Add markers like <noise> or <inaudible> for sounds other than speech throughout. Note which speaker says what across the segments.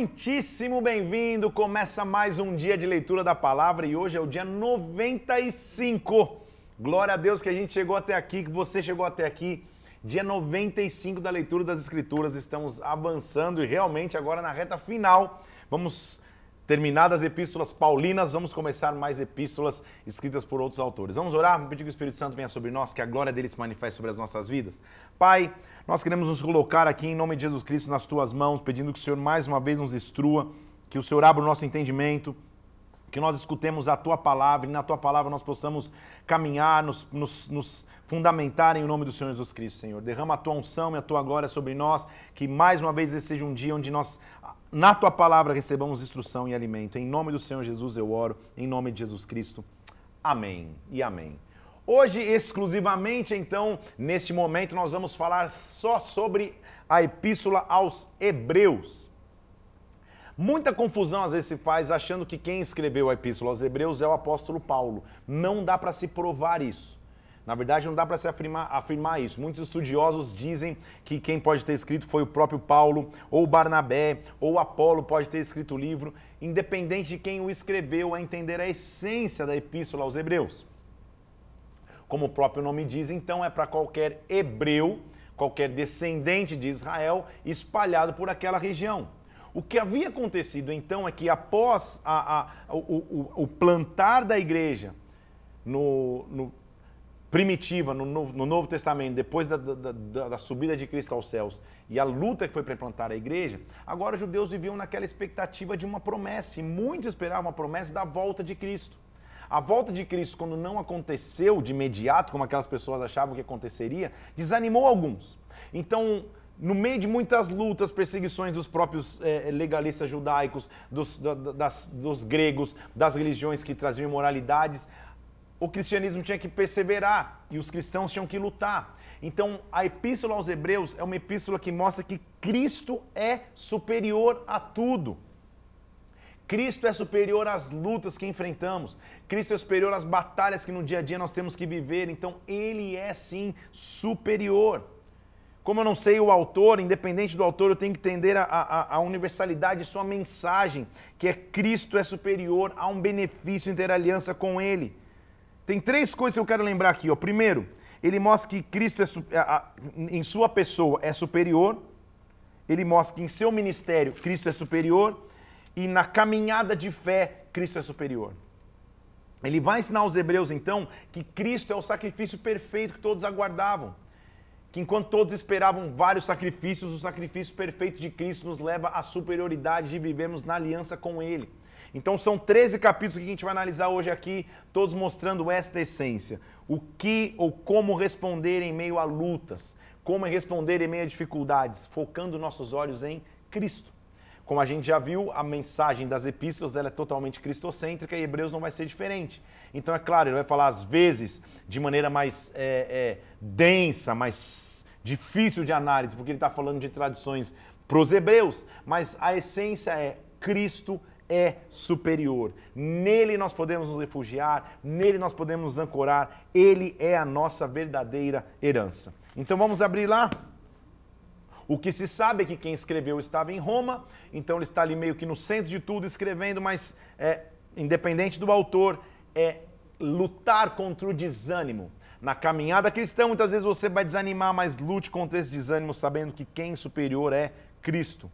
Speaker 1: Muitíssimo bem-vindo! Começa mais um dia de leitura da palavra e hoje é o dia 95. Glória a Deus que a gente chegou até aqui, que você chegou até aqui. Dia 95 da leitura das Escrituras, estamos avançando e realmente agora na reta final. Vamos terminadas as epístolas paulinas, vamos começar mais epístolas escritas por outros autores. Vamos orar, vamos pedir que o Espírito Santo venha sobre nós, que a glória dele se manifeste sobre as nossas vidas. Pai, nós queremos nos colocar aqui em nome de Jesus Cristo nas tuas mãos, pedindo que o Senhor mais uma vez nos instrua, que o Senhor abra o nosso entendimento, que nós escutemos a tua palavra e na tua palavra nós possamos caminhar, nos, nos, nos, fundamentar em nome do Senhor Jesus Cristo, Senhor. Derrama a tua unção e a tua glória sobre nós, que mais uma vez esse seja um dia onde nós, na tua palavra, recebamos instrução e alimento. Em nome do Senhor Jesus eu oro, em nome de Jesus Cristo. Amém e amém. Hoje, exclusivamente, então, neste momento, nós vamos falar só sobre a epístola aos Hebreus. Muita confusão às vezes se faz achando que quem escreveu a epístola aos Hebreus é o apóstolo Paulo. Não dá para se provar isso. Na verdade, não dá para se afirmar, afirmar, isso. Muitos estudiosos dizem que quem pode ter escrito foi o próprio Paulo, ou Barnabé, ou Apolo pode ter escrito o livro, independente de quem o escreveu, a entender a essência da epístola aos Hebreus. Como o próprio nome diz, então é para qualquer hebreu, qualquer descendente de Israel espalhado por aquela região. O que havia acontecido então é que após a, a, o, o, o, plantar da igreja no, no primitiva, no, no, Novo Testamento, depois da, da, da, da, subida de Cristo aos céus e a luta que foi para implantar a igreja, agora os judeus viviam naquela expectativa de uma promessa e muitos esperavam a promessa da volta de Cristo. A volta de Cristo, quando não aconteceu de imediato, como aquelas pessoas achavam que aconteceria, desanimou alguns. Então, no meio de muitas lutas, perseguições dos próprios é, legalistas judaicos, dos, da, das, dos gregos, das religiões que traziam imoralidades, o cristianismo tinha que perseverar e os cristãos tinham que lutar. Então, a epístola aos Hebreus é uma epístola que mostra que Cristo é superior a tudo. Cristo é superior às lutas que enfrentamos. Cristo é superior às batalhas que no dia a dia nós temos que viver. Então, Ele é sim superior. Como eu não sei o autor, independente do autor, eu tenho que entender a, a, a, universalidade de sua mensagem, que é Cristo é superior a um benefício em ter aliança com Ele. Tem três coisas que eu quero lembrar aqui. Ó. Primeiro, ele mostra que Cristo é, em sua pessoa é superior. Ele mostra que em seu ministério Cristo é superior. E na caminhada de fé, Cristo é superior. Ele vai ensinar aos hebreus, então, que Cristo é o sacrifício perfeito que todos aguardavam que enquanto todos esperavam vários sacrifícios, o sacrifício perfeito de Cristo nos leva à superioridade de vivermos na aliança com Ele. Então são 13 capítulos que a gente vai analisar hoje aqui, todos mostrando esta essência. O que ou como responder em meio a lutas, como responder em meio a dificuldades, focando nossos olhos em Cristo. Como a gente já viu, a mensagem das epístolas ela é totalmente cristocêntrica e Hebreus não vai ser diferente. Então, é claro, ele vai falar às vezes de maneira mais é, é, densa, mais difícil de análise, porque ele está falando de tradições para os hebreus, mas a essência é Cristo é superior. Nele nós podemos nos refugiar, nele nós podemos nos ancorar, ele é a nossa verdadeira herança. Então vamos abrir lá. O que se sabe é que quem escreveu estava em Roma, então ele está ali meio que no centro de tudo escrevendo, mas é, independente do autor, é lutar contra o desânimo. Na caminhada cristã, muitas vezes você vai desanimar, mas lute contra esse desânimo, sabendo que quem superior é Cristo.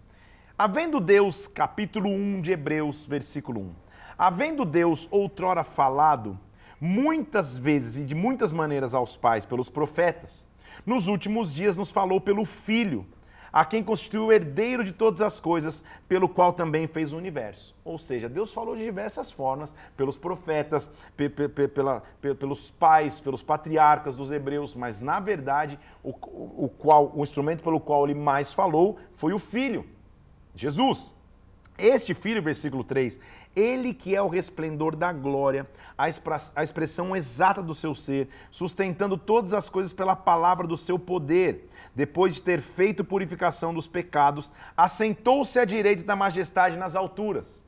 Speaker 1: Havendo Deus, capítulo 1 de Hebreus, versículo 1. Havendo Deus outrora falado muitas vezes e de muitas maneiras aos pais pelos profetas, nos últimos dias nos falou pelo Filho a quem constituiu o herdeiro de todas as coisas, pelo qual também fez o universo. Ou seja, Deus falou de diversas formas, pelos profetas, pe pe pe pela, pelos pais, pelos patriarcas dos hebreus, mas na verdade, o, o, qual, o instrumento pelo qual ele mais falou foi o Filho, Jesus. Este filho, versículo 3, ele que é o resplendor da glória, a expressão exata do seu ser, sustentando todas as coisas pela palavra do seu poder depois de ter feito purificação dos pecados, assentou-se à direita da majestade nas alturas.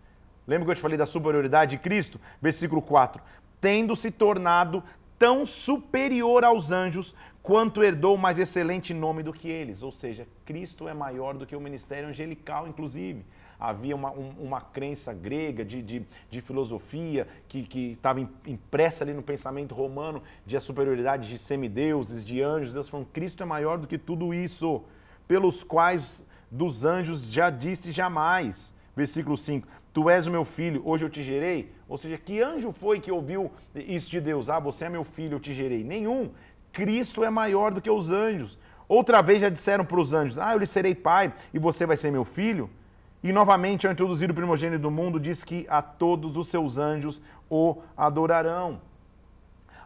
Speaker 1: Lembra que eu te falei da superioridade de Cristo? Versículo 4. Tendo se tornado tão superior aos anjos, quanto herdou mais excelente nome do que eles. Ou seja, Cristo é maior do que o ministério angelical, inclusive. havia uma, um, uma crença grega de, de, de filosofia que estava impressa ali no pensamento romano de a superioridade de semideuses, de anjos. Deus falando, Cristo é maior do que tudo isso, pelos quais dos anjos já disse jamais. Versículo 5: Tu és o meu filho, hoje eu te gerei. Ou seja, que anjo foi que ouviu isso de Deus? Ah, você é meu filho, eu te gerei. Nenhum. Cristo é maior do que os anjos. Outra vez já disseram para os anjos: Ah, eu lhe serei pai e você vai ser meu filho. E novamente, ao introduzir o primogênito do mundo, diz que a todos os seus anjos o adorarão.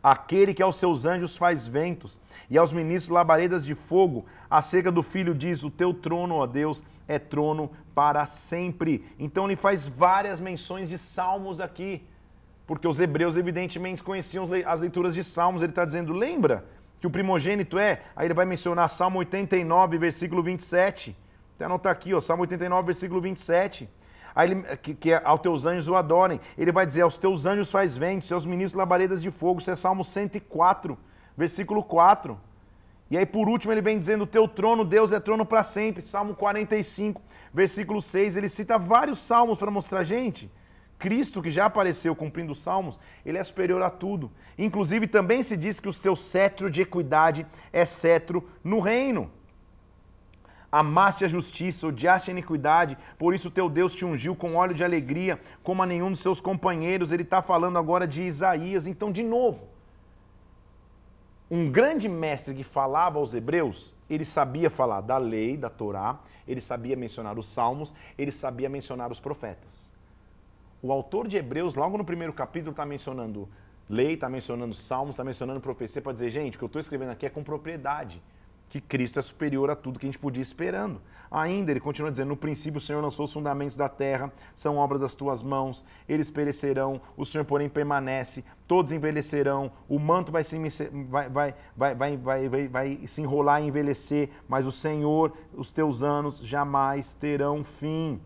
Speaker 1: Aquele que aos seus anjos faz ventos e aos ministros labaredas de fogo, acerca do filho diz: O teu trono, ó Deus, é trono para sempre. Então ele faz várias menções de salmos aqui, porque os hebreus evidentemente conheciam as leituras de salmos. Ele está dizendo: Lembra que o primogênito é? Aí ele vai mencionar Salmo 89, versículo 27. Até anotar aqui, ó, Salmo 89, versículo 27. Aí ele, que, que é, aos teus anjos o adorem. Ele vai dizer, aos teus anjos faz vento, seus ministros labaredas de fogo. Isso é Salmo 104, versículo 4. E aí, por último, ele vem dizendo: Teu trono, Deus, é trono para sempre. Salmo 45, versículo 6. Ele cita vários salmos para mostrar, gente, Cristo, que já apareceu cumprindo os salmos, ele é superior a tudo. Inclusive, também se diz que o seu cetro de equidade é cetro no reino. Amaste a justiça, odiaste a iniquidade, por isso teu Deus te ungiu com óleo de alegria, como a nenhum dos seus companheiros. Ele está falando agora de Isaías. Então, de novo, um grande mestre que falava aos hebreus, ele sabia falar da lei, da Torá, ele sabia mencionar os salmos, ele sabia mencionar os profetas. O autor de Hebreus, logo no primeiro capítulo, está mencionando lei, está mencionando salmos, está mencionando profecia para dizer, gente, o que eu estou escrevendo aqui é com propriedade que Cristo é superior a tudo que a gente podia esperando. Ainda, ele continua dizendo: No princípio o Senhor lançou os fundamentos da terra, são obras das tuas mãos, eles perecerão, o Senhor, porém, permanece, todos envelhecerão, o manto vai se, vai, vai, vai, vai, vai, vai, vai se enrolar e envelhecer, mas o Senhor, os teus anos jamais terão fim.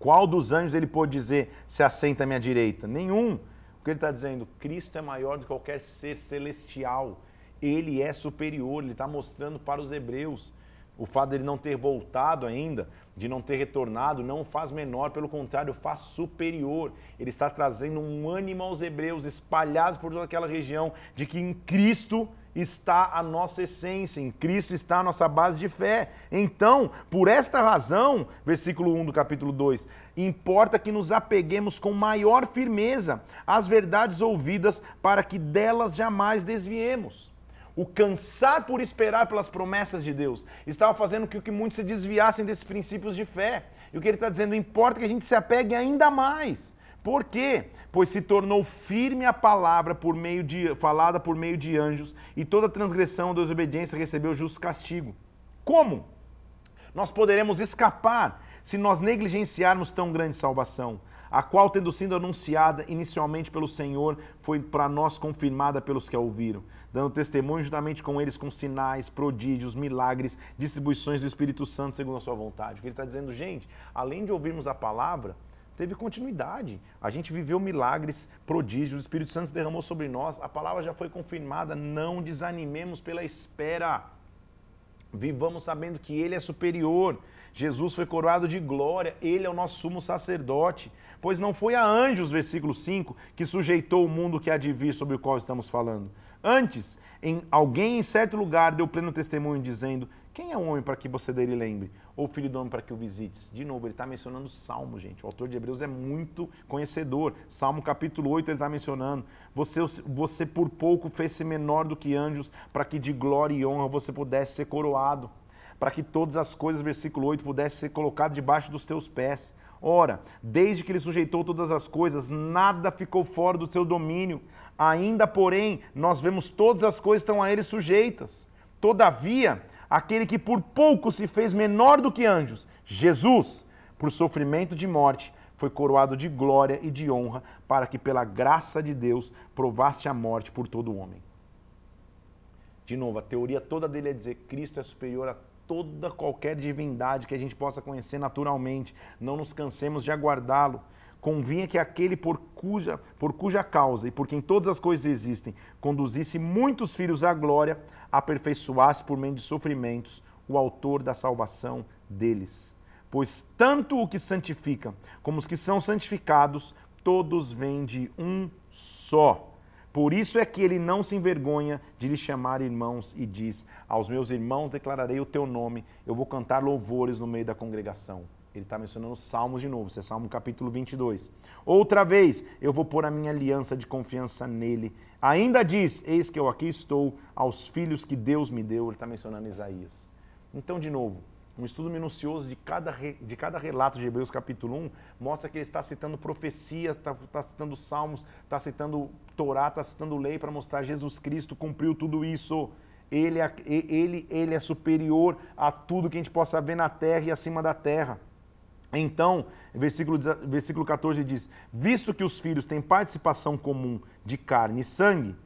Speaker 1: Qual dos anjos ele pôde dizer, se assenta à minha direita? Nenhum. O que ele está dizendo? Cristo é maior do que qualquer ser celestial ele é superior, ele está mostrando para os hebreus. O fato dele não ter voltado ainda, de não ter retornado, não o faz menor, pelo contrário, faz superior. Ele está trazendo um ânimo aos hebreus espalhados por toda aquela região de que em Cristo está a nossa essência, em Cristo está a nossa base de fé. Então, por esta razão, versículo 1 do capítulo 2, importa que nos apeguemos com maior firmeza às verdades ouvidas para que delas jamais desviemos o cansar por esperar pelas promessas de Deus, estava fazendo com que muitos se desviassem desses princípios de fé. E o que ele está dizendo, importa que a gente se apegue ainda mais. Por quê? Pois se tornou firme a palavra por meio de, falada por meio de anjos, e toda transgressão ou desobediência recebeu justo castigo. Como? Nós poderemos escapar se nós negligenciarmos tão grande salvação a qual, tendo sido anunciada inicialmente pelo Senhor, foi para nós confirmada pelos que a ouviram, dando testemunho juntamente com eles com sinais, prodígios, milagres, distribuições do Espírito Santo segundo a sua vontade. O que ele está dizendo, gente, além de ouvirmos a palavra, teve continuidade. A gente viveu milagres, prodígios, o Espírito Santo derramou sobre nós, a palavra já foi confirmada, não desanimemos pela espera. Vivamos sabendo que Ele é superior. Jesus foi coroado de glória, Ele é o nosso sumo sacerdote. Pois não foi a anjos, versículo 5, que sujeitou o mundo que há de vir sobre o qual estamos falando. Antes, em alguém em certo lugar deu pleno testemunho, dizendo: Quem é o homem para que você dele lembre? Ou filho do homem para que o visites? De novo, ele está mencionando Salmo, gente. O autor de Hebreus é muito conhecedor. Salmo capítulo 8 ele está mencionando: você, você por pouco fez-se menor do que anjos, para que de glória e honra você pudesse ser coroado. Para que todas as coisas, versículo 8, pudessem ser colocadas debaixo dos teus pés. Ora, desde que ele sujeitou todas as coisas, nada ficou fora do seu domínio. Ainda, porém, nós vemos todas as coisas estão a ele sujeitas. Todavia, aquele que por pouco se fez menor do que anjos, Jesus, por sofrimento de morte, foi coroado de glória e de honra, para que pela graça de Deus provasse a morte por todo homem. De novo, a teoria toda dele é dizer que Cristo é superior a toda qualquer divindade que a gente possa conhecer naturalmente. Não nos cansemos de aguardá-lo. Convinha que aquele por cuja, por cuja causa e por quem todas as coisas existem, conduzisse muitos filhos à glória, aperfeiçoasse por meio de sofrimentos o autor da salvação deles. Pois tanto o que santifica como os que são santificados, todos vêm de um só. Por isso é que ele não se envergonha de lhe chamar irmãos e diz: Aos meus irmãos declararei o teu nome, eu vou cantar louvores no meio da congregação. Ele está mencionando Salmos de novo, isso é Salmo capítulo 22. Outra vez, eu vou pôr a minha aliança de confiança nele. Ainda diz: Eis que eu aqui estou, aos filhos que Deus me deu. Ele está mencionando Isaías. Então, de novo, um estudo minucioso de cada, de cada relato de Hebreus capítulo 1 mostra que ele está citando profecias, está, está citando salmos, está citando Torá, está citando lei para mostrar Jesus Cristo cumpriu tudo isso. Ele é, ele, ele é superior a tudo que a gente possa ver na terra e acima da terra. Então, versículo, versículo 14 diz: Visto que os filhos têm participação comum de carne e sangue,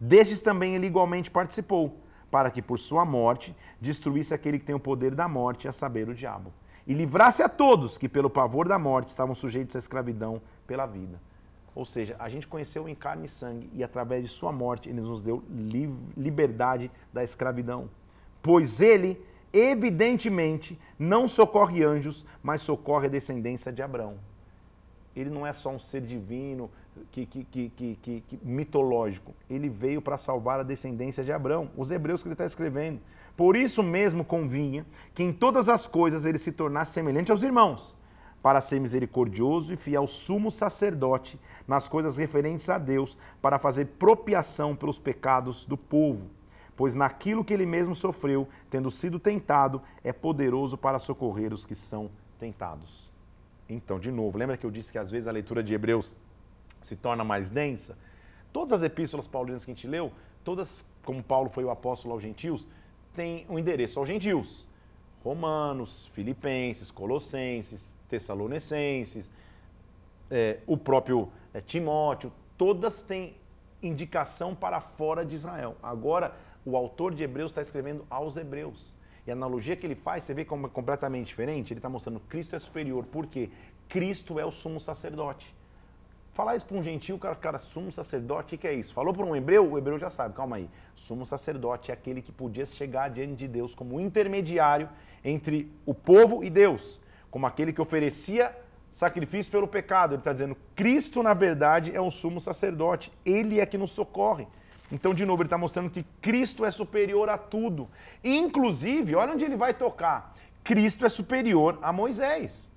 Speaker 1: destes também ele igualmente participou para que por sua morte destruísse aquele que tem o poder da morte, a saber, o diabo, e livrasse a todos que pelo pavor da morte estavam sujeitos à escravidão pela vida. Ou seja, a gente conheceu em carne e sangue e através de sua morte ele nos deu liberdade da escravidão. Pois ele, evidentemente, não socorre anjos, mas socorre a descendência de Abraão. Ele não é só um ser divino, que, que, que, que mitológico. Ele veio para salvar a descendência de Abraão, os hebreus que ele está escrevendo. Por isso mesmo convinha que em todas as coisas ele se tornasse semelhante aos irmãos, para ser misericordioso e fiel sumo sacerdote nas coisas referentes a Deus, para fazer propiação pelos pecados do povo. Pois naquilo que ele mesmo sofreu, tendo sido tentado, é poderoso para socorrer os que são tentados. Então, de novo, lembra que eu disse que às vezes a leitura de Hebreus se torna mais densa. Todas as epístolas paulinas que a gente leu, todas, como Paulo foi o apóstolo aos gentios, têm um endereço aos gentios. Romanos, Filipenses, Colossenses, Tessalonicenses, é, o próprio é, Timóteo, todas têm indicação para fora de Israel. Agora, o autor de Hebreus está escrevendo aos hebreus. E a analogia que ele faz, você vê como é completamente diferente. Ele está mostrando que Cristo é superior, porque Cristo é o sumo sacerdote. Falar isso para um gentil, cara, cara, sumo sacerdote, o que é isso? Falou para um hebreu, o hebreu já sabe, calma aí. Sumo sacerdote é aquele que podia chegar diante de Deus como intermediário entre o povo e Deus, como aquele que oferecia sacrifício pelo pecado. Ele está dizendo, Cristo, na verdade, é o sumo sacerdote. Ele é que nos socorre. Então, de novo, ele está mostrando que Cristo é superior a tudo. Inclusive, olha onde ele vai tocar. Cristo é superior a Moisés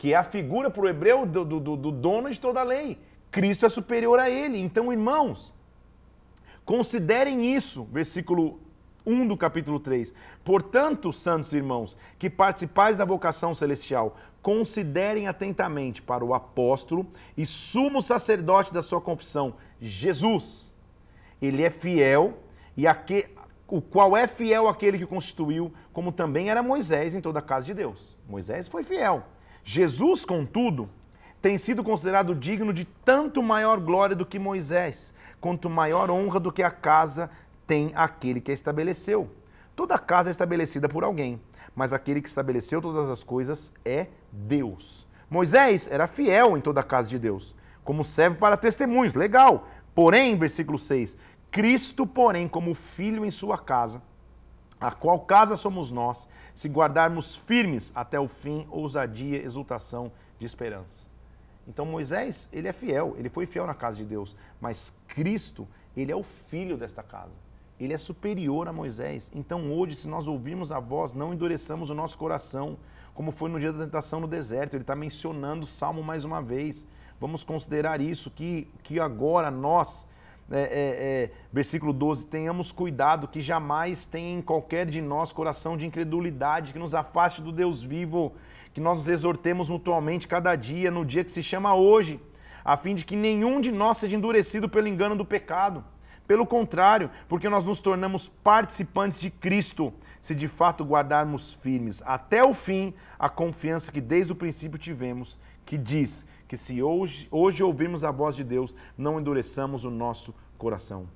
Speaker 1: que é a figura para o hebreu do, do, do dono de toda a lei. Cristo é superior a ele. Então, irmãos, considerem isso, versículo 1 do capítulo 3. Portanto, santos irmãos, que participais da vocação celestial, considerem atentamente para o apóstolo e sumo sacerdote da sua confissão, Jesus. Ele é fiel e aquele, o qual é fiel aquele que constituiu, como também era Moisés em toda a casa de Deus. Moisés foi fiel. Jesus, contudo, tem sido considerado digno de tanto maior glória do que Moisés, quanto maior honra do que a casa tem aquele que a estabeleceu. Toda casa é estabelecida por alguém, mas aquele que estabeleceu todas as coisas é Deus. Moisés era fiel em toda a casa de Deus, como serve para testemunhos, legal. Porém, versículo 6, Cristo, porém, como filho em sua casa, a qual casa somos nós, se guardarmos firmes até o fim, ousadia, exultação de esperança. Então Moisés, ele é fiel, ele foi fiel na casa de Deus, mas Cristo, ele é o filho desta casa. Ele é superior a Moisés. Então hoje, se nós ouvirmos a voz, não endureçamos o nosso coração, como foi no dia da tentação no deserto. Ele está mencionando o Salmo mais uma vez. Vamos considerar isso, que, que agora nós é, é, é, versículo 12, tenhamos cuidado que jamais tenha em qualquer de nós coração de incredulidade, que nos afaste do Deus vivo, que nós nos exortemos mutuamente cada dia, no dia que se chama hoje, a fim de que nenhum de nós seja endurecido pelo engano do pecado. Pelo contrário, porque nós nos tornamos participantes de Cristo, se de fato guardarmos firmes até o fim a confiança que desde o princípio tivemos, que diz que se hoje, hoje ouvirmos a voz de Deus, não endureçamos o nosso coração.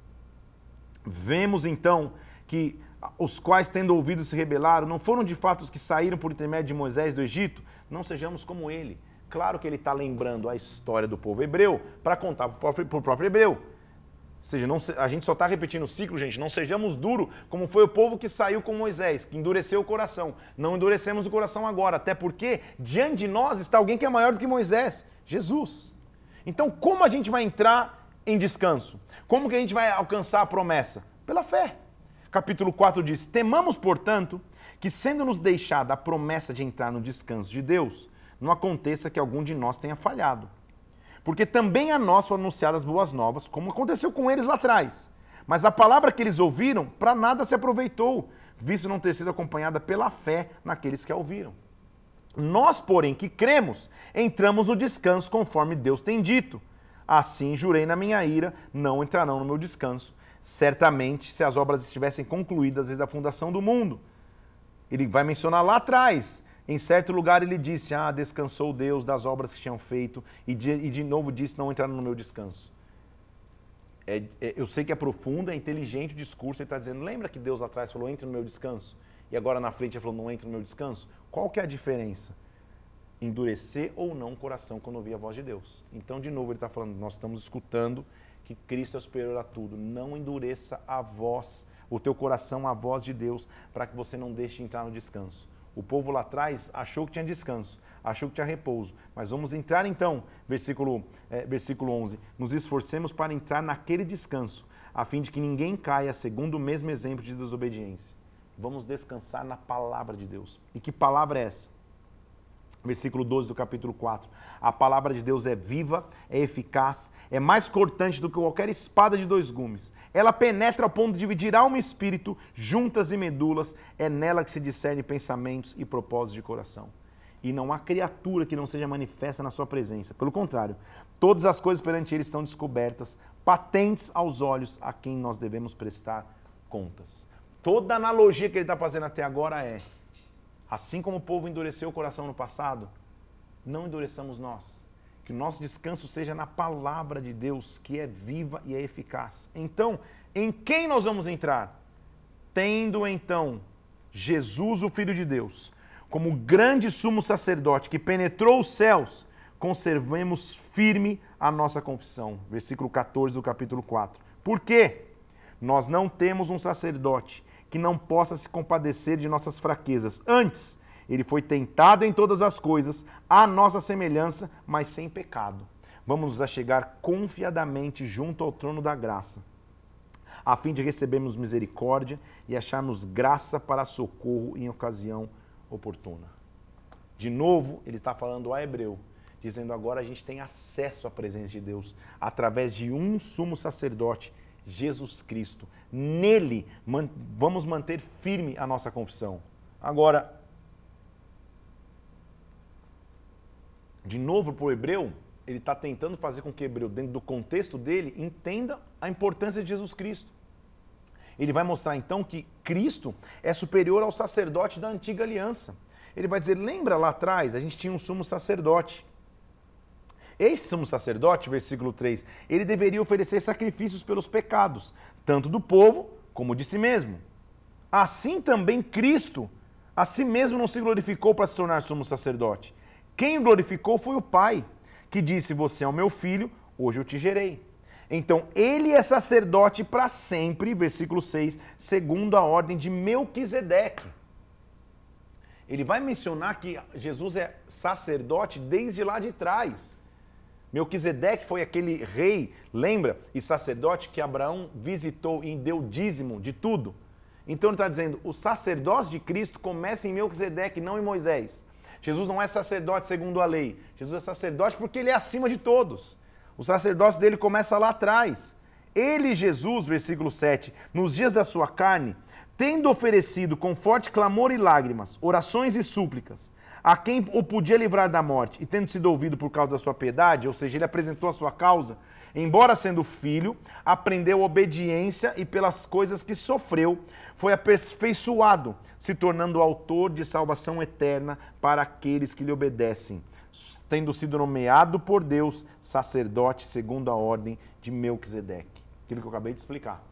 Speaker 1: Vemos então que os quais, tendo ouvido, se rebelaram, não foram de fato os que saíram por intermédio de Moisés do Egito? Não sejamos como ele. Claro que ele está lembrando a história do povo hebreu para contar para o próprio hebreu. Ou seja, não, a gente só está repetindo o ciclo, gente. Não sejamos duros, como foi o povo que saiu com Moisés, que endureceu o coração. Não endurecemos o coração agora, até porque diante de nós está alguém que é maior do que Moisés, Jesus. Então, como a gente vai entrar em descanso? Como que a gente vai alcançar a promessa? Pela fé. Capítulo 4 diz: Temamos, portanto, que sendo-nos deixada a promessa de entrar no descanso de Deus, não aconteça que algum de nós tenha falhado. Porque também a nós foram anunciadas boas novas, como aconteceu com eles lá atrás. Mas a palavra que eles ouviram, para nada se aproveitou, visto não ter sido acompanhada pela fé naqueles que a ouviram. Nós, porém, que cremos, entramos no descanso conforme Deus tem dito. Assim jurei na minha ira, não entrarão no meu descanso. Certamente, se as obras estivessem concluídas desde a fundação do mundo. Ele vai mencionar lá atrás, em certo lugar ele disse: Ah, descansou Deus das obras que tinham feito, e de, e de novo disse: Não entraram no meu descanso. É, é, eu sei que é profundo, é inteligente o discurso, ele está dizendo: Lembra que Deus atrás falou: Entre no meu descanso? E agora na frente ele falou: Não entre no meu descanso? Qual que é a diferença? Endurecer ou não o coração quando ouvir a voz de Deus. Então, de novo, ele está falando: Nós estamos escutando que Cristo é superior a tudo. Não endureça a voz, o teu coração, a voz de Deus, para que você não deixe de entrar no descanso. O povo lá atrás achou que tinha descanso, achou que tinha repouso. Mas vamos entrar então, versículo, é, versículo 11. Nos esforcemos para entrar naquele descanso, a fim de que ninguém caia segundo o mesmo exemplo de desobediência. Vamos descansar na palavra de Deus. E que palavra é essa? Versículo 12 do capítulo 4. A palavra de Deus é viva, é eficaz, é mais cortante do que qualquer espada de dois gumes. Ela penetra ao ponto de dividir alma e espírito, juntas e medulas. É nela que se discerne pensamentos e propósitos de coração. E não há criatura que não seja manifesta na sua presença. Pelo contrário, todas as coisas perante ele estão descobertas, patentes aos olhos a quem nós devemos prestar contas. Toda analogia que ele está fazendo até agora é Assim como o povo endureceu o coração no passado, não endureçamos nós. Que o nosso descanso seja na palavra de Deus, que é viva e é eficaz. Então, em quem nós vamos entrar? Tendo então Jesus, o Filho de Deus, como grande sumo sacerdote que penetrou os céus, conservemos firme a nossa confissão. Versículo 14 do capítulo 4. Por quê? Nós não temos um sacerdote que não possa se compadecer de nossas fraquezas. Antes, ele foi tentado em todas as coisas, à nossa semelhança, mas sem pecado. Vamos nos achegar confiadamente junto ao trono da graça, a fim de recebermos misericórdia e acharmos graça para socorro em ocasião oportuna. De novo, ele está falando a Hebreu, dizendo agora a gente tem acesso à presença de Deus através de um sumo sacerdote Jesus Cristo. Nele man, vamos manter firme a nossa confissão. Agora, de novo para o hebreu, ele está tentando fazer com que o hebreu, dentro do contexto dele, entenda a importância de Jesus Cristo. Ele vai mostrar então que Cristo é superior ao sacerdote da antiga aliança. Ele vai dizer: lembra lá atrás, a gente tinha um sumo sacerdote. Este sumo sacerdote, versículo 3, ele deveria oferecer sacrifícios pelos pecados, tanto do povo como de si mesmo. Assim também Cristo, a si mesmo não se glorificou para se tornar sumo sacerdote. Quem o glorificou foi o Pai, que disse: Você é o meu filho, hoje eu te gerei. Então, ele é sacerdote para sempre, versículo 6, segundo a ordem de Melquisedeque. Ele vai mencionar que Jesus é sacerdote desde lá de trás. Melquisedeque foi aquele rei, lembra? E sacerdote que Abraão visitou e deu dízimo de tudo. Então ele está dizendo, o sacerdócio de Cristo começa em Melquisedeque, não em Moisés. Jesus não é sacerdote segundo a lei. Jesus é sacerdote porque ele é acima de todos. O sacerdócio dele começa lá atrás. Ele, Jesus, versículo 7, nos dias da sua carne, tendo oferecido com forte clamor e lágrimas, orações e súplicas, a quem o podia livrar da morte, e tendo sido ouvido por causa da sua piedade, ou seja, ele apresentou a sua causa, embora sendo filho, aprendeu obediência e pelas coisas que sofreu, foi aperfeiçoado, se tornando autor de salvação eterna para aqueles que lhe obedecem, tendo sido nomeado por Deus sacerdote segundo a ordem de Melquisedeque. Aquilo que eu acabei de explicar.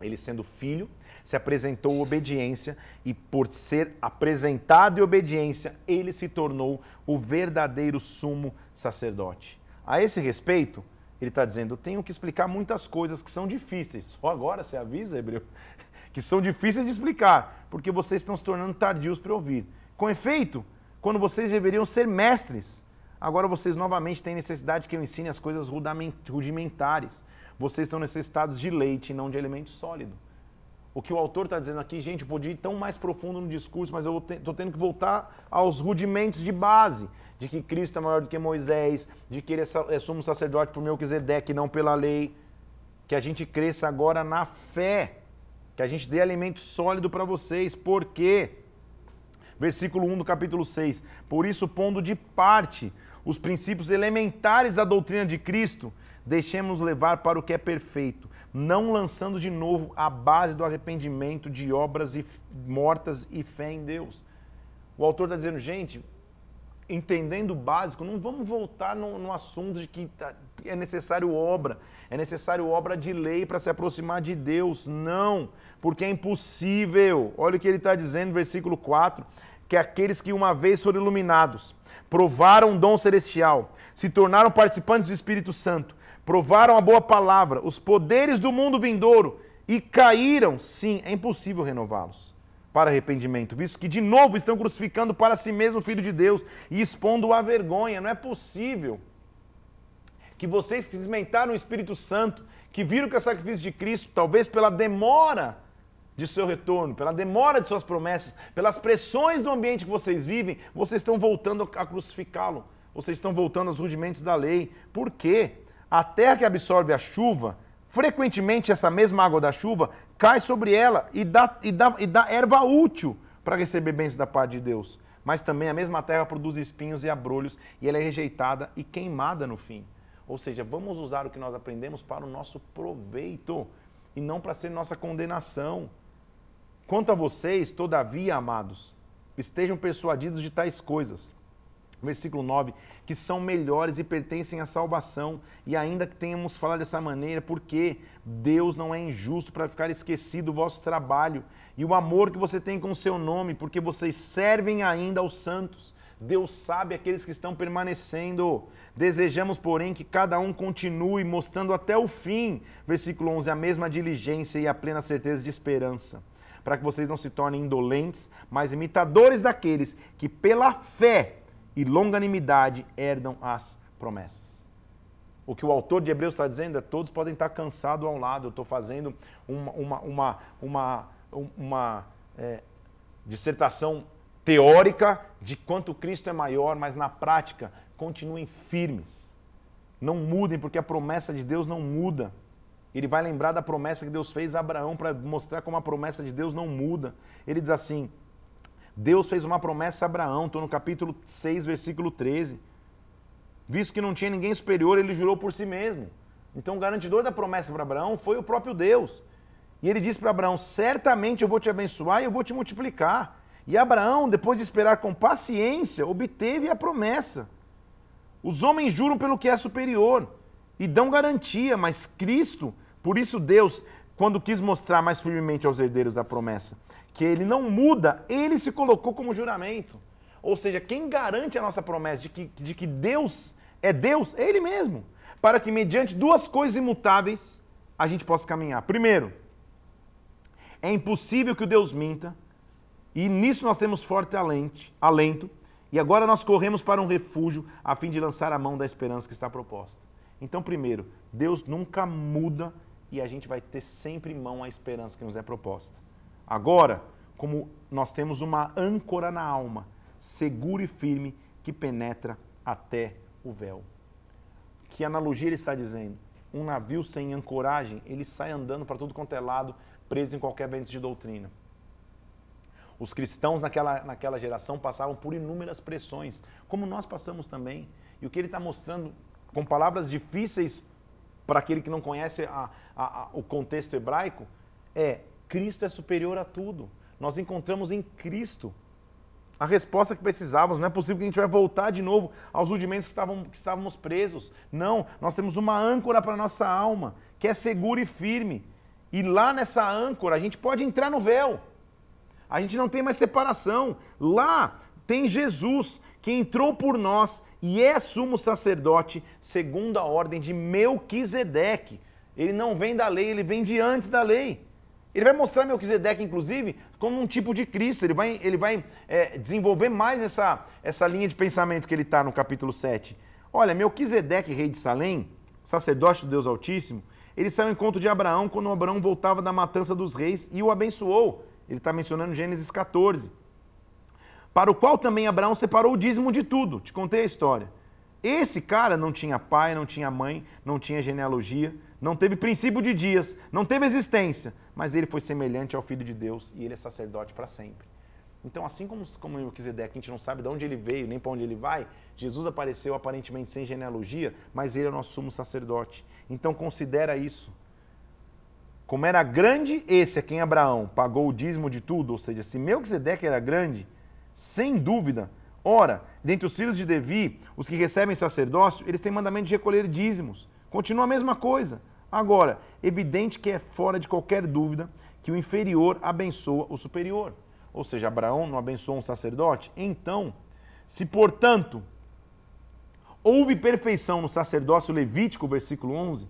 Speaker 1: Ele sendo filho, se apresentou obediência e, por ser apresentado em obediência, ele se tornou o verdadeiro sumo sacerdote. A esse respeito, Ele está dizendo: tenho que explicar muitas coisas que são difíceis. Só agora você avisa, Hebreu, <laughs> que são difíceis de explicar, porque vocês estão se tornando tardios para ouvir. Com efeito, quando vocês deveriam ser mestres, agora vocês novamente têm necessidade que eu ensine as coisas rudimentares. Vocês estão necessitados de leite e não de alimento sólido. O que o autor está dizendo aqui, gente, eu podia ir tão mais profundo no discurso, mas eu estou tendo que voltar aos rudimentos de base, de que Cristo é maior do que Moisés, de que ele é, é sumo sacerdote por Melquisedeque, não pela lei. Que a gente cresça agora na fé, que a gente dê alimento sólido para vocês, por quê? Versículo 1 do capítulo 6. Por isso, pondo de parte os princípios elementares da doutrina de Cristo, deixemos levar para o que é perfeito não lançando de novo a base do arrependimento de obras e, mortas e fé em Deus. O autor está dizendo, gente, entendendo o básico, não vamos voltar no, no assunto de que tá, é necessário obra, é necessário obra de lei para se aproximar de Deus. Não, porque é impossível. Olha o que ele está dizendo versículo 4: que aqueles que uma vez foram iluminados, provaram o dom celestial, se tornaram participantes do Espírito Santo, provaram a boa palavra, os poderes do mundo vindouro e caíram, sim, é impossível renová-los para arrependimento, visto que de novo estão crucificando para si mesmo o Filho de Deus e expondo a vergonha. Não é possível que vocês que desmentaram o Espírito Santo, que viram que é sacrifício de Cristo, talvez pela demora de seu retorno, pela demora de suas promessas, pelas pressões do ambiente que vocês vivem, vocês estão voltando a crucificá-lo. Vocês estão voltando aos rudimentos da lei. Por quê? A terra que absorve a chuva, frequentemente essa mesma água da chuva cai sobre ela e dá, e dá, e dá erva útil para receber bênçãos da parte de Deus. Mas também a mesma terra produz espinhos e abrolhos e ela é rejeitada e queimada no fim. Ou seja, vamos usar o que nós aprendemos para o nosso proveito e não para ser nossa condenação. Quanto a vocês, todavia, amados, estejam persuadidos de tais coisas versículo 9, que são melhores e pertencem à salvação, e ainda que tenhamos falado dessa maneira, porque Deus não é injusto para ficar esquecido o vosso trabalho e o amor que você tem com o seu nome, porque vocês servem ainda aos santos. Deus sabe aqueles que estão permanecendo. Desejamos, porém, que cada um continue mostrando até o fim, versículo 11, a mesma diligência e a plena certeza de esperança, para que vocês não se tornem indolentes, mas imitadores daqueles que pela fé e longanimidade herdam as promessas. O que o autor de Hebreus está dizendo é todos podem estar cansados ao lado. Eu estou fazendo uma, uma, uma, uma, uma é, dissertação teórica de quanto Cristo é maior, mas na prática continuem firmes. Não mudem, porque a promessa de Deus não muda. Ele vai lembrar da promessa que Deus fez a Abraão para mostrar como a promessa de Deus não muda. Ele diz assim: Deus fez uma promessa a Abraão, estou no capítulo 6, versículo 13. Visto que não tinha ninguém superior, ele jurou por si mesmo. Então, o garantidor da promessa para Abraão foi o próprio Deus. E ele disse para Abraão: Certamente eu vou te abençoar e eu vou te multiplicar. E Abraão, depois de esperar com paciência, obteve a promessa. Os homens juram pelo que é superior e dão garantia, mas Cristo, por isso Deus, quando quis mostrar mais firmemente aos herdeiros da promessa, que ele não muda, ele se colocou como juramento. Ou seja, quem garante a nossa promessa de que, de que Deus é Deus, é Ele mesmo. Para que, mediante duas coisas imutáveis, a gente possa caminhar. Primeiro, é impossível que o Deus minta, e nisso nós temos forte alento, e agora nós corremos para um refúgio a fim de lançar a mão da esperança que está proposta. Então, primeiro, Deus nunca muda e a gente vai ter sempre em mão a esperança que nos é proposta. Agora, como nós temos uma âncora na alma, segura e firme, que penetra até o véu. Que analogia ele está dizendo? Um navio sem ancoragem, ele sai andando para tudo quanto é lado, preso em qualquer vento de doutrina. Os cristãos naquela, naquela geração passavam por inúmeras pressões, como nós passamos também. E o que ele está mostrando com palavras difíceis para aquele que não conhece a, a, a, o contexto hebraico é Cristo é superior a tudo. Nós encontramos em Cristo a resposta que precisávamos. Não é possível que a gente vai voltar de novo aos rudimentos que, estavam, que estávamos presos. Não, nós temos uma âncora para a nossa alma, que é segura e firme. E lá nessa âncora a gente pode entrar no véu. A gente não tem mais separação. Lá tem Jesus, que entrou por nós e é sumo sacerdote segundo a ordem de Melquisedeque. Ele não vem da lei, ele vem de antes da lei. Ele vai mostrar Melquisedeque, inclusive, como um tipo de Cristo. Ele vai, ele vai é, desenvolver mais essa, essa linha de pensamento que ele está no capítulo 7. Olha, Melquisedeque, rei de Salém, sacerdote do Deus Altíssimo, ele saiu ao encontro de Abraão quando Abraão voltava da matança dos reis e o abençoou. Ele está mencionando Gênesis 14. Para o qual também Abraão separou o dízimo de tudo. Te contei a história. Esse cara não tinha pai, não tinha mãe, não tinha genealogia, não teve princípio de dias, não teve existência, mas ele foi semelhante ao Filho de Deus e ele é sacerdote para sempre. Então, assim como, como Melquisedeque, a gente não sabe de onde ele veio, nem para onde ele vai, Jesus apareceu aparentemente sem genealogia, mas ele é o nosso sumo sacerdote. Então, considera isso. Como era grande, esse é quem Abraão pagou o dízimo de tudo, ou seja, se Melquisedeque era grande, sem dúvida, ora, dentre os filhos de Devi, os que recebem sacerdócio, eles têm mandamento de recolher dízimos. Continua a mesma coisa. Agora, evidente que é fora de qualquer dúvida que o inferior abençoa o superior. Ou seja, Abraão não abençoou um sacerdote? Então, se portanto houve perfeição no sacerdócio levítico, versículo 11,